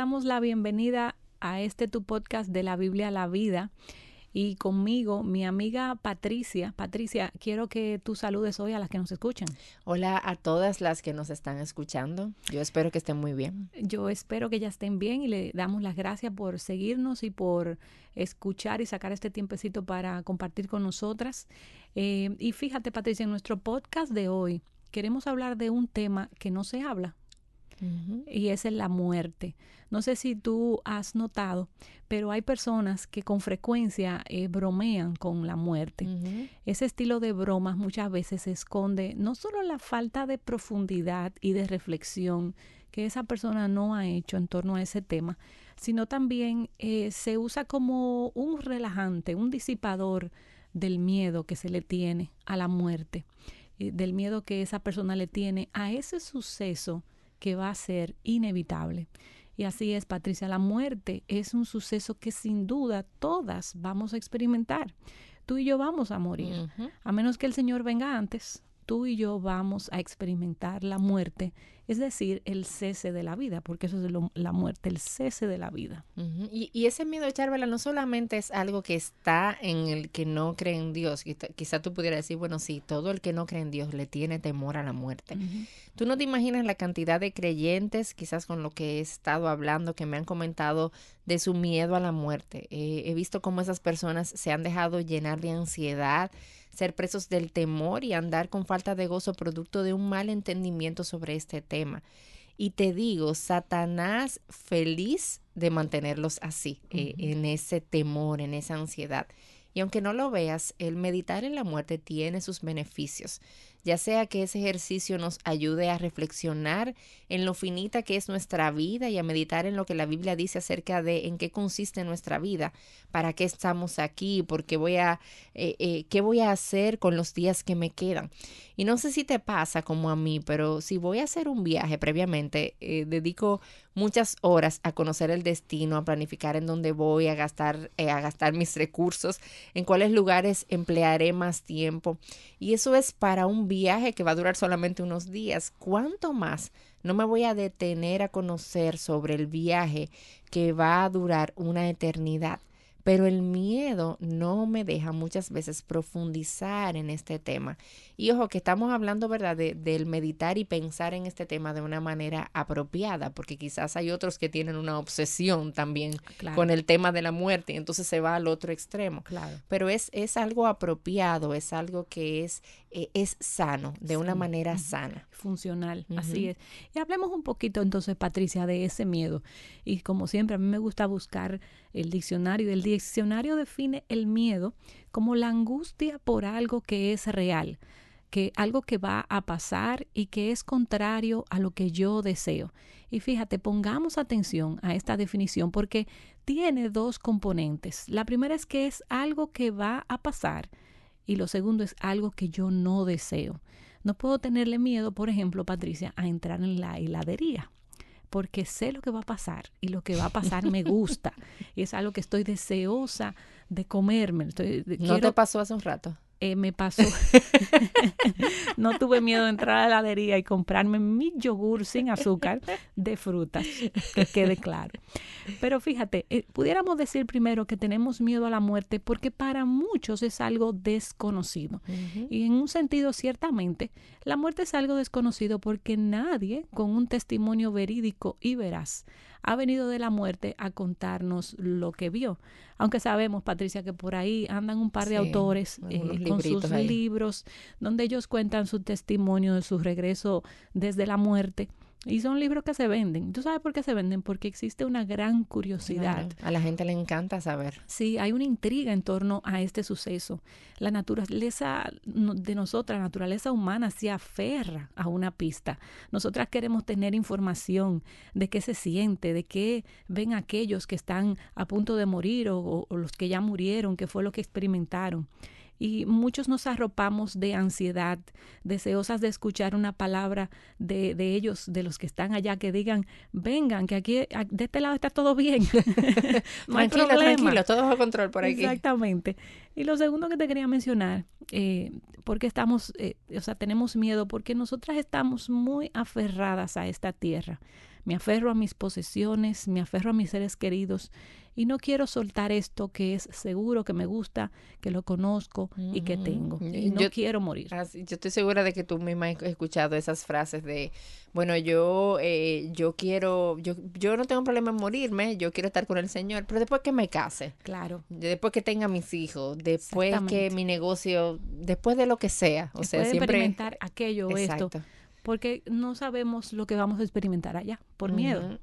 damos la bienvenida a este tu podcast de la Biblia a la vida y conmigo mi amiga Patricia. Patricia, quiero que tú saludes hoy a las que nos escuchan. Hola a todas las que nos están escuchando. Yo espero que estén muy bien. Yo espero que ya estén bien y le damos las gracias por seguirnos y por escuchar y sacar este tiempecito para compartir con nosotras. Eh, y fíjate, Patricia, en nuestro podcast de hoy queremos hablar de un tema que no se habla, y esa es la muerte. No sé si tú has notado, pero hay personas que con frecuencia eh, bromean con la muerte. Ese estilo de bromas muchas veces esconde no solo la falta de profundidad y de reflexión que esa persona no ha hecho en torno a ese tema, sino también eh, se usa como un relajante, un disipador del miedo que se le tiene a la muerte, eh, del miedo que esa persona le tiene a ese suceso que va a ser inevitable. Y así es, Patricia, la muerte es un suceso que sin duda todas vamos a experimentar. Tú y yo vamos a morir, a menos que el Señor venga antes, tú y yo vamos a experimentar la muerte, es decir, el cese de la vida, porque eso es la muerte, el cese de la vida. y, ese miedo, Charvela, no solamente es algo que está en el que no cree en Dios, quizá, tú pudieras decir, bueno, sí, todo el que no cree en Dios le tiene temor a la muerte. Tú no te imaginas la cantidad de creyentes, quizás con lo que he estado hablando, que me han comentado de su miedo a la muerte. he visto cómo esas personas se han dejado llenar de ansiedad, ser presos del temor y andar con falta de gozo producto de un mal entendimiento sobre este tema. Y te digo, Satanás feliz de mantenerlos así, eh, en ese temor, en esa ansiedad. Y aunque no lo veas, el meditar en la muerte tiene sus beneficios ya sea que ese ejercicio nos ayude a reflexionar en lo finita que es nuestra vida y a meditar en lo que la Biblia dice acerca de en qué consiste nuestra vida, para qué estamos aquí, porque voy a, eh, eh, qué voy a hacer con los días que me quedan. Y no sé si te pasa como a mí, pero si voy a hacer un viaje previamente, eh, dedico muchas horas a conocer el destino, a planificar en dónde voy, a gastar, a gastar mis recursos, en cuáles lugares emplearé más tiempo. Y eso es para un viaje que va a durar solamente unos días. ¿Cuánto más? No me voy a detener a conocer sobre el viaje que va a durar una eternidad. Pero el miedo no me deja muchas veces profundizar en este tema. Y ojo, que estamos hablando, ¿verdad?, de, del meditar y pensar en este tema de una manera apropiada, porque quizás hay otros que tienen una obsesión también con el tema de la muerte y entonces se va al otro extremo. Claro. Pero es, es algo apropiado, es algo que es, eh, es sano, de una manera sana. Funcional, así es. Y hablemos un poquito entonces, Patricia, de ese miedo. Y como siempre, a mí me gusta buscar el diccionario. El diccionario define el miedo como la angustia por algo que es real que algo que va a pasar y que es contrario a lo que yo deseo. Y fíjate, pongamos atención a esta definición porque tiene dos componentes. La primera es que es algo que va a pasar y lo segundo es algo que yo no deseo. No puedo tenerle miedo, por ejemplo, Patricia, a entrar en la heladería porque sé lo que va a pasar y lo que va a pasar me gusta y es algo que estoy deseosa de comerme. ¿No te pasó hace un rato? Eh, me pasó. no tuve miedo de entrar a la heladería y comprarme mi yogur sin azúcar de frutas, que quede claro. Pero fíjate, eh, pudiéramos decir primero que tenemos miedo a la muerte porque para muchos es algo desconocido. Y en un sentido, ciertamente, la muerte es algo desconocido porque nadie con un testimonio verídico y veraz ha venido de la muerte a contarnos lo que vio. Aunque sabemos, Patricia, que por ahí andan un par de autores eh, con sus libros donde ellos cuentan su testimonio de su regreso desde la muerte. Y son libros que se venden. ¿Tú sabes por qué se venden? Porque existe una gran curiosidad. A la gente le encanta saber. Sí, hay una intriga en torno a este suceso. La naturaleza de nosotras, la naturaleza humana, se aferra a una pista. Nosotras queremos tener información de qué se siente, de qué ven aquellos que están a punto de morir o, o los que ya murieron, qué fue lo que experimentaron y muchos nos arropamos de ansiedad, deseosas de escuchar una palabra de, de, ellos, de los que están allá, que digan, vengan, que aquí de este lado está todo bien. no tranquilo, tranquilo, todo bajo control por aquí. Exactamente. Y lo segundo que te quería mencionar, eh, porque estamos, eh, o sea, tenemos miedo, porque nosotras estamos muy aferradas a esta tierra me aferro a mis posesiones, me aferro a mis seres queridos y no quiero soltar esto que es seguro, que me gusta, que lo conozco y que tengo. Y no quiero morir. yo estoy segura de que tú misma has escuchado esas frases de, bueno, yo, eh, yo quiero, yo, yo no tengo problema en morirme, yo quiero estar con el Señor, pero después que me case. Claro. Después que tenga mis hijos, después que mi negocio, después de lo que sea. O sea, siempre. experimentar aquello o esto porque no sabemos lo que vamos a experimentar allá, por miedo.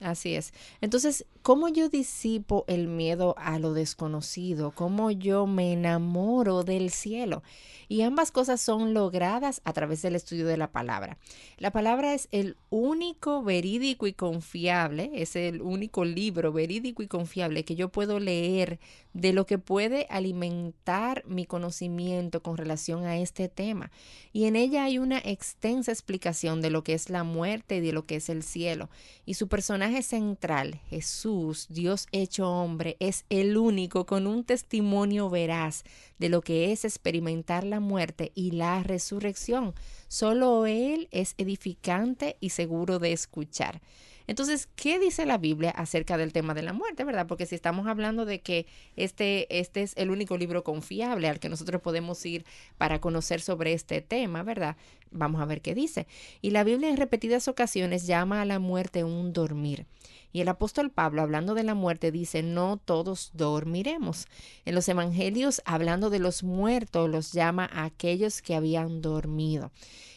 Así es. Entonces, ¿cómo yo disipo el miedo a lo desconocido? ¿Cómo yo me enamoro del cielo? Y ambas cosas son logradas a través del estudio de la palabra. La palabra es el único verídico y confiable, es el único libro verídico y confiable que yo puedo leer de lo que puede alimentar mi conocimiento con relación a este tema. Y en ella hay una extensa explicación de lo que es la muerte y de lo que es el cielo. Y su personaje central, Jesús, Dios hecho hombre, es el único con un testimonio veraz de lo que es experimentar la muerte y la resurrección. Solo Él es edificante y seguro de escuchar. Entonces, ¿qué dice la Biblia acerca del tema de la muerte, verdad? Porque si estamos hablando de que este, este es el único libro confiable al que nosotros podemos ir para conocer sobre este tema, ¿verdad? Vamos a ver qué dice. Y la Biblia en repetidas ocasiones llama a la muerte un dormir. Y el apóstol Pablo, hablando de la muerte, dice, no todos dormiremos. En los evangelios, hablando de los muertos, los llama a aquellos que habían dormido.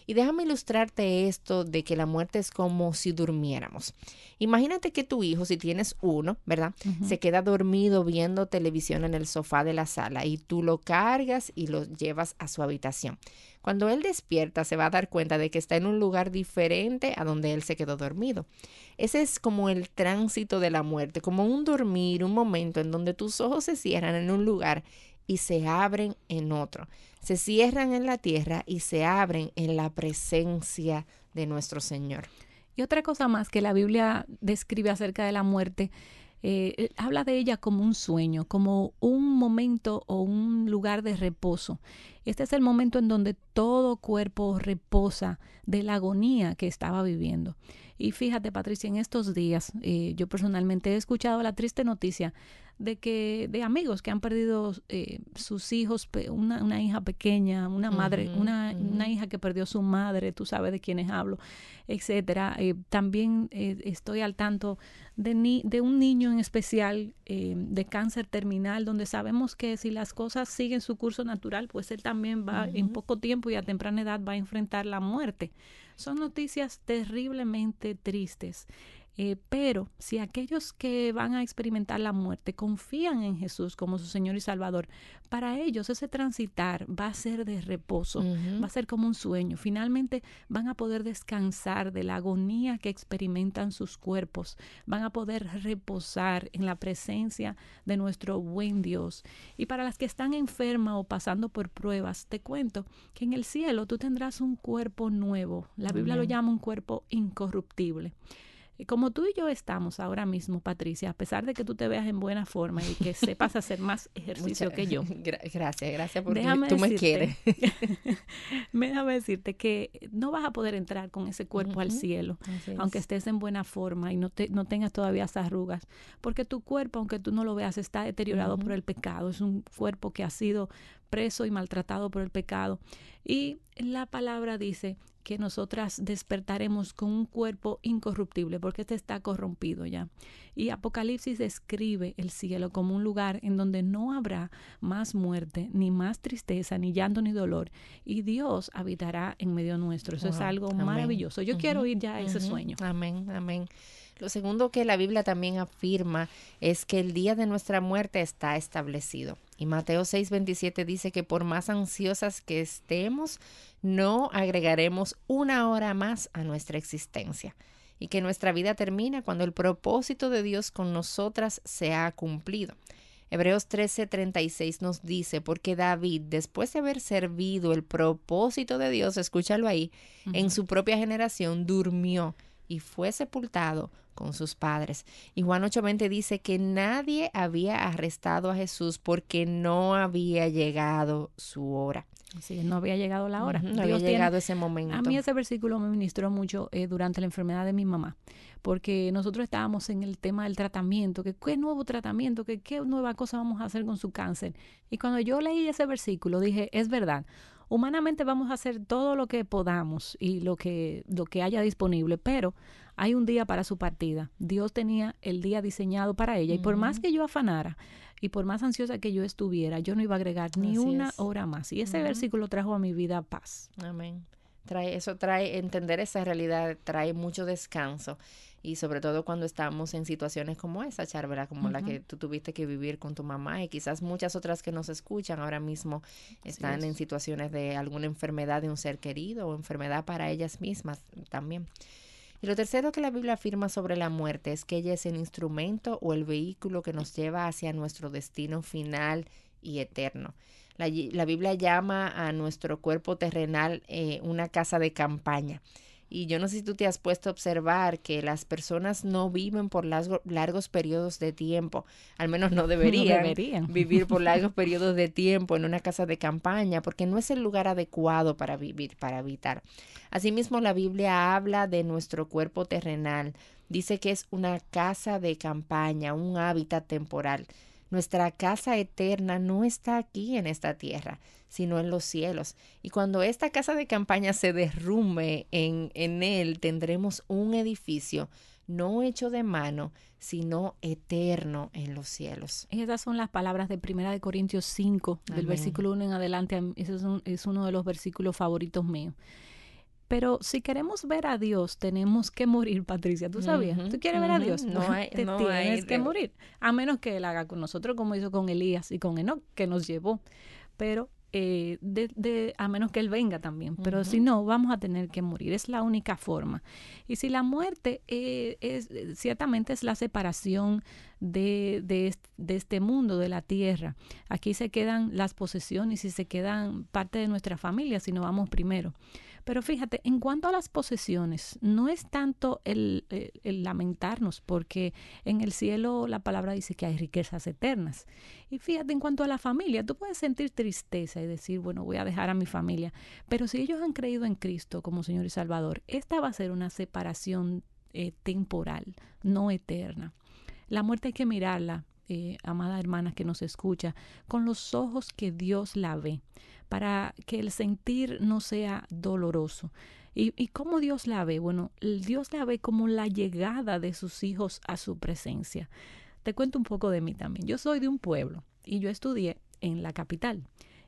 Y déjame ilustrarte esto de que la muerte es como si durmiéramos. Imagínate que tu hijo, si tienes uno, ¿verdad? Se queda dormido viendo televisión en el sofá de la sala y tú lo cargas y lo llevas a su habitación. Cuando él despierta se va a dar cuenta de que está en un lugar diferente a donde él se quedó dormido. Ese es como el tránsito de la muerte, como un dormir, un momento en donde tus ojos se cierran en un lugar y se abren en otro. Se cierran en la tierra y se abren en la presencia de nuestro Señor. Y otra cosa más que la Biblia describe acerca de la muerte, eh, eh, habla de ella como un sueño, como un momento o un lugar de reposo. Este es el momento en donde todo cuerpo reposa de la agonía que estaba viviendo. Y fíjate, Patricia, en estos días eh, yo personalmente he escuchado la triste noticia de que de amigos que han perdido eh, sus hijos, una, una, hija pequeña, una madre, una, una, hija que perdió su madre, tú sabes de quiénes hablo, etcétera. Eh, también eh, estoy al tanto de, ni, de un niño en especial de cáncer terminal, donde sabemos que si las cosas siguen su curso natural, pues él también va en poco tiempo y a temprana edad va a enfrentar la muerte. Son noticias terriblemente tristes. Eh, pero si aquellos que van a experimentar la muerte confían en Jesús como su Señor y Salvador, para ellos ese transitar va a ser de reposo, va a ser como un sueño. Finalmente van a poder descansar de la agonía que experimentan sus cuerpos, van a poder reposar en la presencia de nuestro buen Dios. Y para las que están enfermas o pasando por pruebas, te cuento que en el cielo tú tendrás un cuerpo nuevo. La Biblia lo llama un cuerpo incorruptible como tú y yo estamos ahora mismo, Patricia, a pesar de que tú te veas en buena forma y que sepas hacer más ejercicio que yo. gracias, gracias porque tú me quieres. déjame decirte que no vas a poder entrar con ese cuerpo al cielo, aunque estés en buena forma y no, te, no tengas todavía esas arrugas, porque tu cuerpo, aunque tú no lo veas, está deteriorado por el pecado. Es un cuerpo que ha sido preso y maltratado por el pecado. Y la palabra dice que nosotras despertaremos con un cuerpo incorruptible, porque este está corrompido ya. Y Apocalipsis describe el cielo como un lugar en donde no habrá más muerte, ni más tristeza, ni llanto, ni dolor. Y Dios habitará en medio nuestro. Eso es algo maravilloso. Yo quiero ir ya a ese sueño. Amén, amén. Lo segundo que la Biblia también afirma es que el día de nuestra muerte está establecido. Y Mateo 6:27 dice que por más ansiosas que estemos, no agregaremos una hora más a nuestra existencia y que nuestra vida termina cuando el propósito de Dios con nosotras se ha cumplido. Hebreos 13:36 nos dice, porque David, después de haber servido el propósito de Dios, escúchalo ahí, en su propia generación durmió y fue sepultado con sus padres. Y Juan 8:20 dice que nadie había arrestado a Jesús porque no había llegado su hora. Sí, no había llegado la hora. no había llegado ese momento. A mí ese versículo me ministró mucho eh, durante la enfermedad de mi mamá, porque nosotros estábamos en el tema del tratamiento, que qué nuevo tratamiento, que qué nueva cosa vamos a hacer con su cáncer. Y cuando yo leí ese versículo, dije, es verdad, humanamente vamos a hacer todo lo que podamos y lo que, lo que haya disponible, pero hay un día para su partida. Dios tenía el día diseñado para ella y por más que yo afanara y por más ansiosa que yo estuviera, yo no iba a agregar ni una hora más. Y ese versículo trajo a mi vida paz. Amén. Trae, eso trae, entender esa realidad trae mucho descanso y sobre todo cuando estamos en situaciones como esa, Charvera, como la que tú tuviste que vivir con tu mamá y quizás muchas otras que nos escuchan ahora mismo están en situaciones de alguna enfermedad de un ser querido o enfermedad para ellas mismas también. Y lo tercero que la Biblia afirma sobre la muerte es que ella es el instrumento o el vehículo que nos lleva hacia nuestro destino final y eterno. La, la Biblia llama a nuestro cuerpo terrenal eh, una casa de campaña. Y yo no sé si tú te has puesto a observar que las personas no viven por largos periodos de tiempo, al menos no deberían, vivir por largos periodos de tiempo en una casa de campaña, porque no es el lugar adecuado para vivir, para habitar. Asimismo, la Biblia habla de nuestro cuerpo terrenal, dice que es una casa de campaña, un hábitat temporal. Nuestra casa eterna no está aquí en esta tierra, sino en los cielos. Y cuando esta casa de campaña se derrumbe en, en él, tendremos un edificio no hecho de mano, sino eterno en los cielos. Esas son las palabras de Primera de Corintios 5, del versículo 1 en adelante. Ese es, es uno de los versículos favoritos míos. Pero si queremos ver a Dios, tenemos que morir, Patricia. ¿Tú sabías? ¿Tú quieres ver a Dios? No hay, Te tienes que morir. A menos que Él haga con nosotros como hizo con Elías y con Enoch, que nos llevó. Pero eh, de, a menos que Él venga también. Pero si no, vamos a tener que morir. Es la única forma. Y si la muerte eh, es, ciertamente es la separación de, de, de, este mundo, de la tierra. Aquí se quedan las posesiones y se quedan parte de nuestra familia si no vamos primero. Pero fíjate, en cuanto a las posesiones, no es tanto el, lamentarnos, porque en el cielo la palabra dice que hay riquezas eternas. Y fíjate, en cuanto a la familia, tú puedes sentir tristeza y decir, bueno, voy a dejar a mi familia. Pero si ellos han creído en Cristo como Señor y Salvador, esta va a ser una separación eh, temporal, no eterna. La muerte hay que mirarla, eh, amada hermana que nos escucha, con los ojos que Dios la ve para que el sentir no sea doloroso. ¿Y, ¿Y cómo Dios la ve? Bueno, Dios la ve como la llegada de sus hijos a su presencia. Te cuento un poco de mí también. Yo soy de un pueblo y yo estudié en la capital.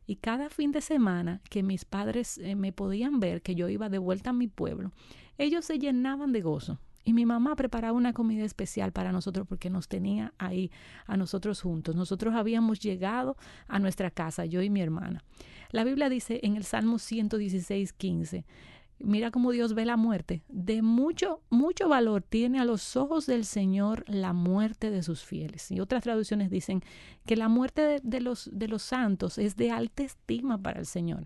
Y cada fin de semana que mis padres eh, me podían ver que yo iba de vuelta a mi pueblo, ellos se llenaban de gozo. Y mi mamá preparaba una comida especial para nosotros porque nos tenía ahí a nosotros juntos. Nosotros habíamos llegado a nuestra casa, yo y mi hermana. La Biblia dice en el Salmo 116, 15, mira cómo Dios ve la muerte. De mucho, mucho valor tiene a los ojos del Señor la muerte de sus fieles. Y otras traducciones dicen que la muerte de, los, de los santos es de alta estima para el Señor.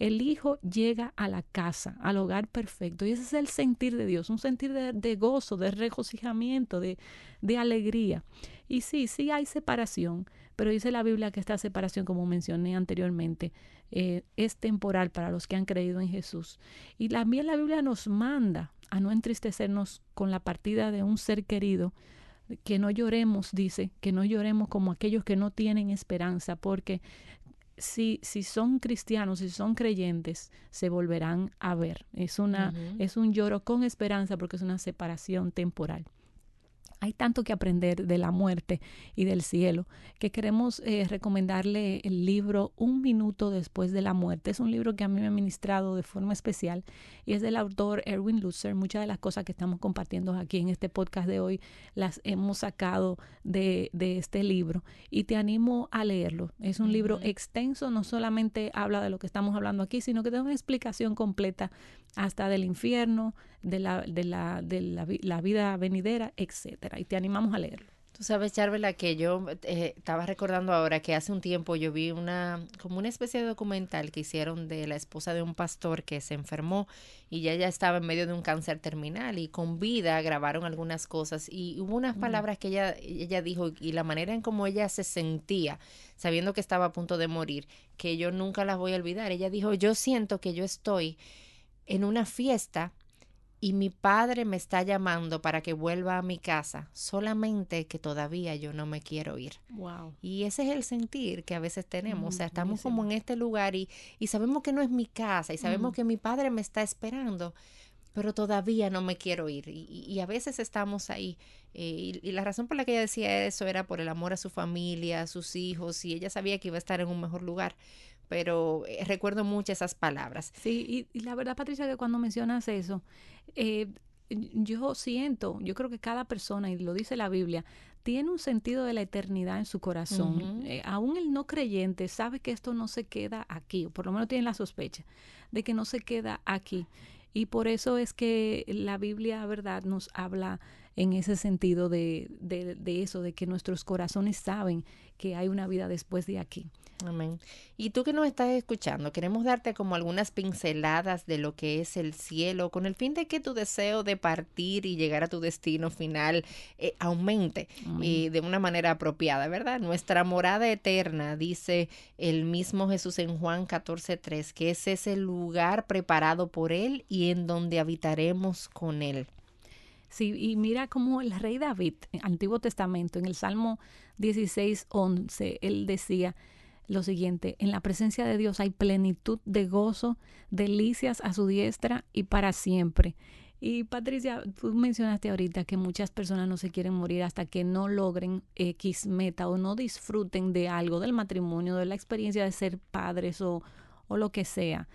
El Hijo llega a la casa, al hogar perfecto. Y ese es el sentir de Dios, un sentir de, gozo, de regocijamiento, de, alegría. Y sí, sí hay separación, pero dice la Biblia que esta separación, como mencioné anteriormente, eh, es temporal para los que han creído en Jesús. Y también la Biblia nos manda a no entristecernos con la partida de un ser querido, que no lloremos, dice, que no lloremos como aquellos que no tienen esperanza, porque si, si son cristianos, si son creyentes, se volverán a ver. Es, una, es un lloro con esperanza porque es una separación temporal. Hay tanto que aprender de la muerte y del cielo que queremos eh, recomendarle el libro Un minuto después de la muerte. Es un libro que a mí me ha ministrado de forma especial y es del autor Erwin Lutzer. Muchas de las cosas que estamos compartiendo aquí en este podcast de hoy las hemos sacado de, de este libro y te animo a leerlo. Es un libro extenso, no solamente habla de lo que estamos hablando aquí, sino que da una explicación completa hasta del infierno, de la, de la, de la, la vida venidera, etcétera. Y te animamos a leerlo. Tú sabes, Charvela, que yo eh, estaba recordando ahora que hace un tiempo yo vi una, como una especie de documental que hicieron de la esposa de un pastor que se enfermó y ya ya estaba en medio de un cáncer terminal y con vida grabaron algunas cosas y hubo unas mm. palabras que ella, ella dijo y la manera en cómo ella se sentía sabiendo que estaba a punto de morir, que yo nunca las voy a olvidar. Ella dijo, yo siento que yo estoy en una fiesta y mi padre me está llamando para que vuelva a mi casa, solamente que todavía yo no me quiero ir. Wow. Y ese es el sentir que a veces tenemos, o sea, estamos como en este lugar y, y, sabemos que no es mi casa y sabemos que mi padre me está esperando, pero todavía no me quiero ir. Y, y a veces estamos ahí. Eh, y, la razón por la que ella decía eso era por el amor a su familia, a sus hijos, y ella sabía que iba a estar en un mejor lugar pero eh, recuerdo mucho esas palabras. Sí, y, la verdad, Patricia, que cuando mencionas eso, eh, yo siento, yo creo que cada persona, y lo dice la Biblia, tiene un sentido de la eternidad en su corazón. Eh, aún el no creyente sabe que esto no se queda aquí, o por lo menos tiene la sospecha de que no se queda aquí. Y por eso es que la Biblia, verdad, nos habla en ese sentido de, de, de eso, de que nuestros corazones saben que hay una vida después de aquí. Amén. Y tú que nos estás escuchando, queremos darte como algunas pinceladas de lo que es el cielo, con el fin de que tu deseo de partir y llegar a tu destino final eh, aumente y de una manera apropiada, ¿verdad? Nuestra morada eterna, dice el mismo Jesús en Juan 14:3, que es ese lugar preparado por Él y en donde habitaremos con Él. Sí, y mira cómo el rey David, Antiguo Testamento, en el Salmo 16, 11, él decía, lo siguiente, en la presencia de Dios hay plenitud de gozo, delicias a su diestra y para siempre. Y Patricia, tú mencionaste ahorita que muchas personas no se quieren morir hasta que no logren X meta o no disfruten de algo, del matrimonio, de la experiencia de ser padres o, o lo que sea.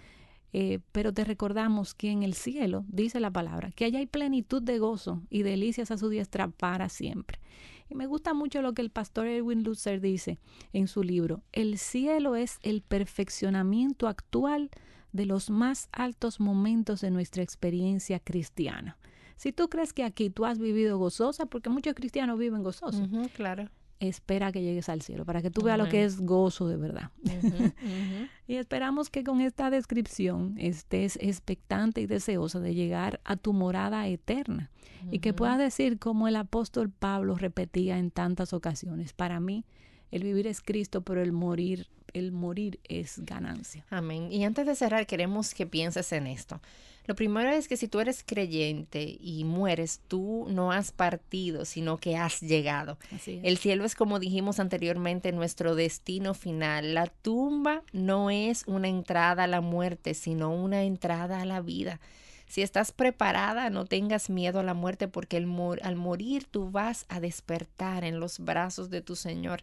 Eh, pero te recordamos que en el cielo, dice la palabra, que allá hay plenitud de gozo y delicias a su diestra para siempre. Y me gusta mucho lo que el pastor Edwin Lutzer dice en su libro. El cielo es el perfeccionamiento actual de los más altos momentos de nuestra experiencia cristiana. Si tú crees que aquí tú has vivido gozosa, porque muchos cristianos viven gozosos. claro espera que llegues al cielo, para que tú veas lo que es gozo de verdad. y esperamos que con esta descripción estés expectante y deseosa de llegar a tu morada eterna y que puedas decir como el apóstol Pablo repetía en tantas ocasiones, para mí el vivir es Cristo, pero el morir, el morir es ganancia. Amén. Y antes de cerrar, queremos que pienses en esto. Lo primero es que si tú eres creyente y mueres, tú no has partido, sino que has llegado. El cielo es, como dijimos anteriormente, nuestro destino final. La tumba no es una entrada a la muerte, sino una entrada a la vida. Si estás preparada, no tengas miedo a la muerte porque al morir tú vas a despertar en los brazos de tu Señor.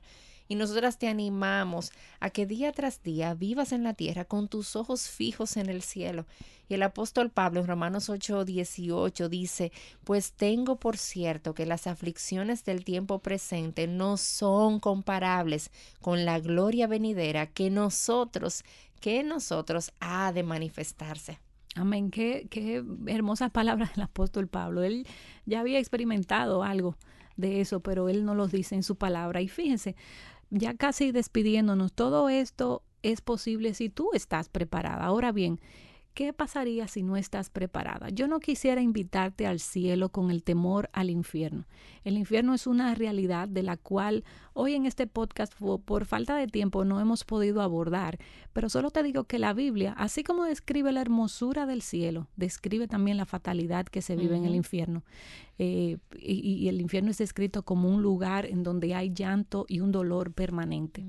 Y nosotras te animamos a que día tras día vivas en la tierra con tus ojos fijos en el cielo. Y el apóstol Pablo en Romanos 8, 18 dice, pues tengo por cierto que las aflicciones del tiempo presente no son comparables con la gloria venidera que nosotros, que nosotros ha de manifestarse. Amén. Qué, qué hermosas palabras del apóstol Pablo. Él ya había experimentado algo de eso, pero él no los dice en su palabra. Y fíjense, ya casi despidiéndonos, todo esto es posible si tú estás preparada. Ahora bien, ¿qué pasaría si no estás preparada? Yo no quisiera invitarte al cielo con el temor al infierno. El infierno es una realidad de la cual hoy en este podcast por falta de tiempo no hemos podido abordar, pero solo te digo que la Biblia, así como describe la hermosura del cielo, describe también la fatalidad que se vive en el infierno. Eh, y, el infierno es descrito como un lugar en donde hay llanto y un dolor permanente.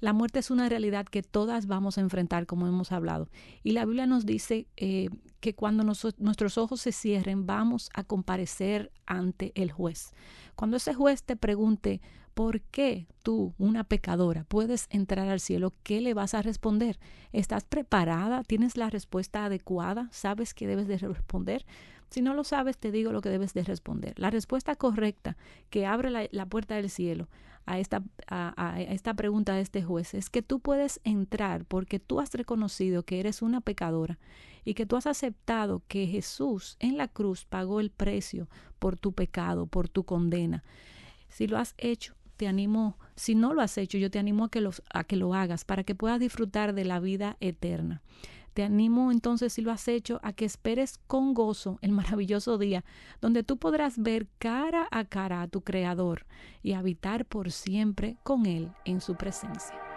La muerte es una realidad que todas vamos a enfrentar, como hemos hablado. Y la Biblia nos dice eh, que cuando nuestros ojos se cierren, vamos a comparecer ante el juez. Cuando ese juez te pregunte, ¿por qué tú, una pecadora, puedes entrar al cielo? ¿Qué le vas a responder? ¿Estás preparada? ¿Tienes la respuesta adecuada? ¿Sabes qué debes de responder? Si no lo sabes, te digo lo que debes de responder. La respuesta correcta que abre la, puerta del cielo a esta, a, esta pregunta de este juez es que tú puedes entrar porque tú has reconocido que eres una pecadora y que tú has aceptado que Jesús en la cruz pagó el precio por tu pecado, por tu condena. Si lo has hecho, te animo, si no lo has hecho, yo te animo a que, a que lo hagas para que puedas disfrutar de la vida eterna. Te animo entonces, si lo has hecho, a que esperes con gozo el maravilloso día donde tú podrás ver cara a cara a tu Creador y habitar por siempre con Él en su presencia.